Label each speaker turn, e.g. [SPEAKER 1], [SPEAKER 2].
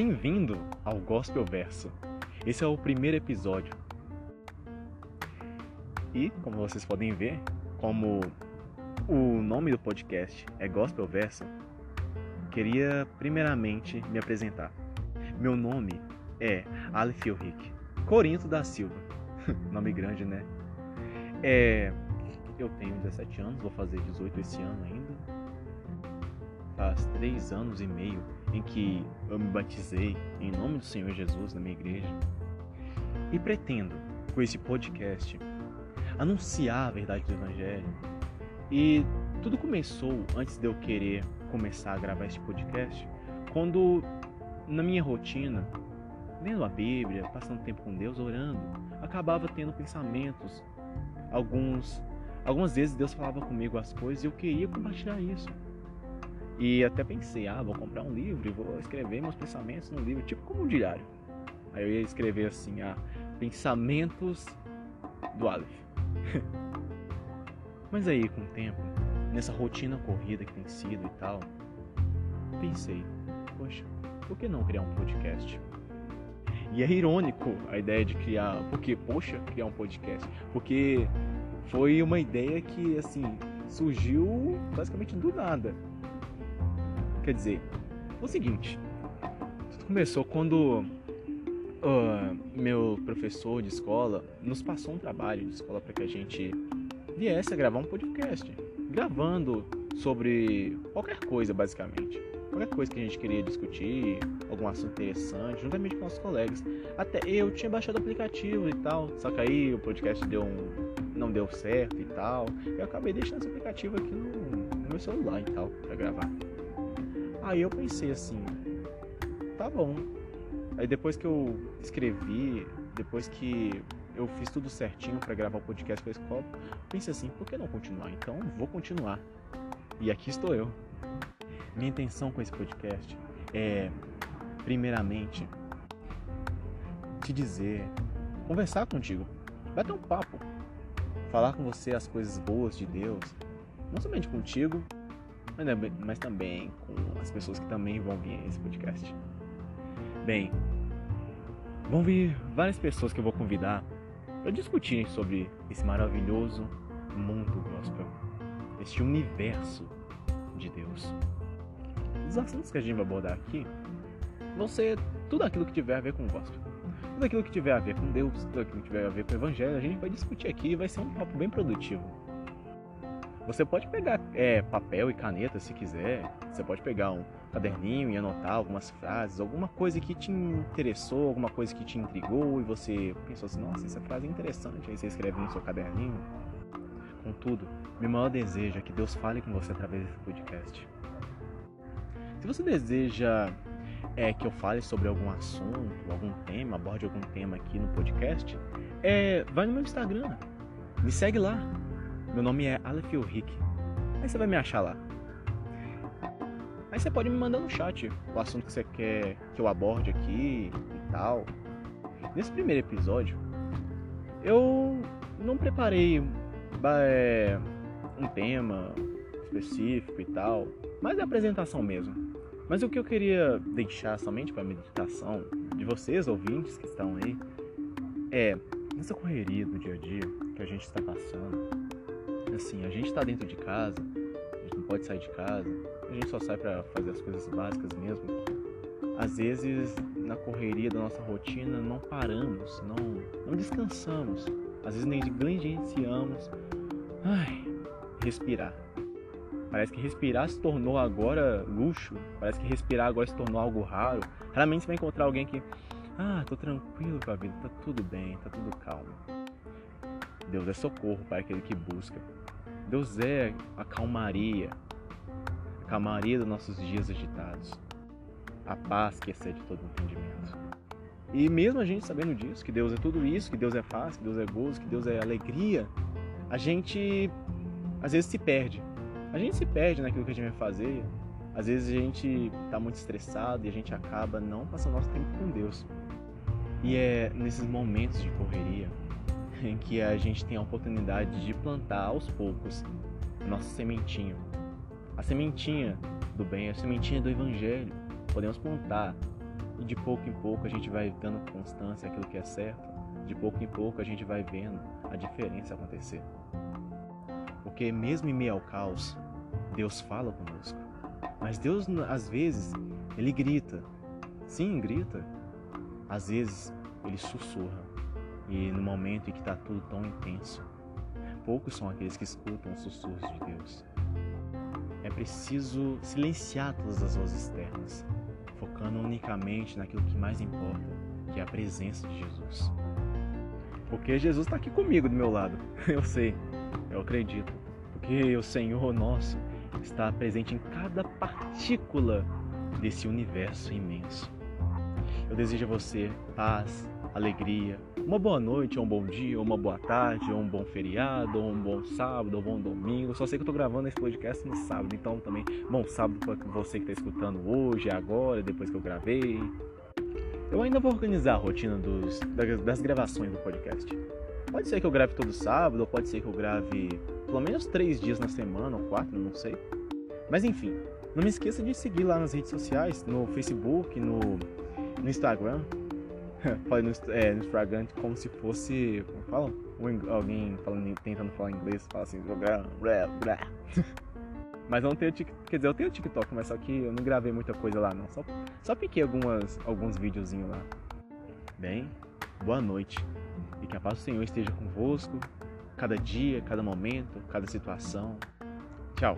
[SPEAKER 1] Bem-vindo ao Gospel Verso. Esse é o primeiro episódio. E, como vocês podem ver, como o nome do podcast é Gospel Verso, queria primeiramente me apresentar. Meu nome é Aleph Rick Corinto da Silva. nome grande, né? É, eu tenho 17 anos, vou fazer 18 esse ano ainda. Faz três anos e meio em que eu me batizei em nome do Senhor Jesus na minha igreja. E pretendo, com esse podcast, anunciar a verdade do Evangelho. E tudo começou antes de eu querer começar a gravar este podcast, quando na minha rotina, lendo a Bíblia, passando tempo com Deus, orando, acabava tendo pensamentos, alguns, algumas vezes Deus falava comigo as coisas e eu queria compartilhar isso. E até pensei, ah, vou comprar um livro e vou escrever meus pensamentos no livro, tipo como um diário. Aí eu ia escrever assim, ah, pensamentos do Aleph. Mas aí, com o tempo, nessa rotina corrida que tem sido e tal, pensei, poxa, por que não criar um podcast? E é irônico a ideia de criar, porque, poxa, criar um podcast, porque foi uma ideia que, assim, surgiu basicamente do nada. Quer dizer, o seguinte, tudo começou quando uh, meu professor de escola nos passou um trabalho de escola para que a gente viesse a gravar um podcast, gravando sobre qualquer coisa, basicamente. Qualquer coisa que a gente queria discutir, algum assunto interessante, juntamente com nossos colegas. Até eu tinha baixado o aplicativo e tal, só que aí o podcast deu um, não deu certo e tal. Eu acabei deixando esse aplicativo aqui no, no meu celular e tal, para gravar. Aí eu pensei assim, tá bom. Aí depois que eu escrevi, depois que eu fiz tudo certinho para gravar o podcast com a escola, pensei assim, por que não continuar? Então vou continuar. E aqui estou eu. Minha intenção com esse podcast é, primeiramente, te dizer, conversar contigo, bater um papo, falar com você as coisas boas de Deus, não somente contigo, mas também com as pessoas que também vão vir a esse podcast. Bem, vão vir várias pessoas que eu vou convidar para discutirem sobre esse maravilhoso mundo gospel, este universo de Deus. Os assuntos que a gente vai abordar aqui vão ser tudo aquilo que tiver a ver com o gospel. Tudo aquilo que tiver a ver com Deus, tudo aquilo que tiver a ver com o Evangelho, a gente vai discutir aqui e vai ser um papo bem produtivo. Você pode pegar é, papel e caneta se quiser. Você pode pegar um caderninho e anotar algumas frases, alguma coisa que te interessou, alguma coisa que te intrigou e você pensou assim: nossa, essa frase é interessante. Aí você escreve no seu caderninho. Contudo, meu maior desejo é que Deus fale com você através desse podcast. Se você deseja é, que eu fale sobre algum assunto, algum tema, aborde algum tema aqui no podcast, é, vai no meu Instagram. Me segue lá, meu nome é Aleph Rick. Aí você vai me achar lá. Aí você pode me mandar no chat o assunto que você quer que eu aborde aqui e tal. Nesse primeiro episódio, eu não preparei é, um tema específico e tal, mas é apresentação mesmo. Mas o que eu queria deixar somente para a meditação de vocês, ouvintes que estão aí, é nessa correria do dia a dia que a gente está passando, assim, a gente está dentro de casa, a gente não pode sair de casa, a gente só sai para fazer as coisas básicas mesmo. Às vezes, na correria da nossa rotina, não paramos, não, não descansamos. Às vezes nem negligenciamos. Ai, respirar. Parece que respirar se tornou agora luxo. Parece que respirar agora se tornou algo raro. Raramente você vai encontrar alguém que, ah, tô tranquilo com a vida, tá tudo bem, tá tudo calmo. Deus é socorro para aquele que busca. Deus é a calmaria, a calmaria dos nossos dias agitados, a paz que excede todo entendimento. E mesmo a gente sabendo disso, que Deus é tudo isso, que Deus é paz, que Deus é gozo, que Deus é alegria, a gente às vezes se perde. A gente se perde naquilo que a gente vai fazer. Às vezes a gente está muito estressado e a gente acaba não passando nosso tempo com Deus. E é nesses momentos de correria em que a gente tem a oportunidade de plantar aos poucos nossa sementinha. A sementinha do bem, a sementinha do evangelho. Podemos plantar E de pouco em pouco a gente vai dando constância àquilo que é certo. De pouco em pouco a gente vai vendo a diferença acontecer. Porque mesmo em meio ao caos, Deus fala conosco. Mas Deus, às vezes, ele grita. Sim, grita. Às vezes, ele sussurra. E no momento em que está tudo tão intenso, poucos são aqueles que escutam os sussurros de Deus. É preciso silenciar todas as vozes externas, focando unicamente naquilo que mais importa, que é a presença de Jesus. Porque Jesus está aqui comigo do meu lado, eu sei, eu acredito. Porque o Senhor nosso está presente em cada partícula desse universo imenso. Eu desejo a você paz, alegria, uma boa noite, ou um bom dia, ou uma boa tarde, ou um bom feriado, ou um bom sábado, ou um bom domingo. Só sei que eu tô gravando esse podcast no sábado, então também bom sábado para você que está escutando hoje, agora, depois que eu gravei. Eu ainda vou organizar a rotina dos, das gravações do podcast. Pode ser que eu grave todo sábado, ou pode ser que eu grave pelo menos três dias na semana, ou quatro, não sei. Mas enfim, não me esqueça de seguir lá nas redes sociais, no Facebook, no, no Instagram. Falei no, é, no Instagram como se fosse. Como falam? Alguém falando, tentando falar inglês, fala assim. Mas eu não tenho TikTok. Quer dizer, eu tenho TikTok, mas só que eu não gravei muita coisa lá não. Só, só piquei algumas, alguns videozinhos lá. Bem, boa noite. E que a paz do Senhor esteja convosco, cada dia, cada momento, cada situação. Tchau.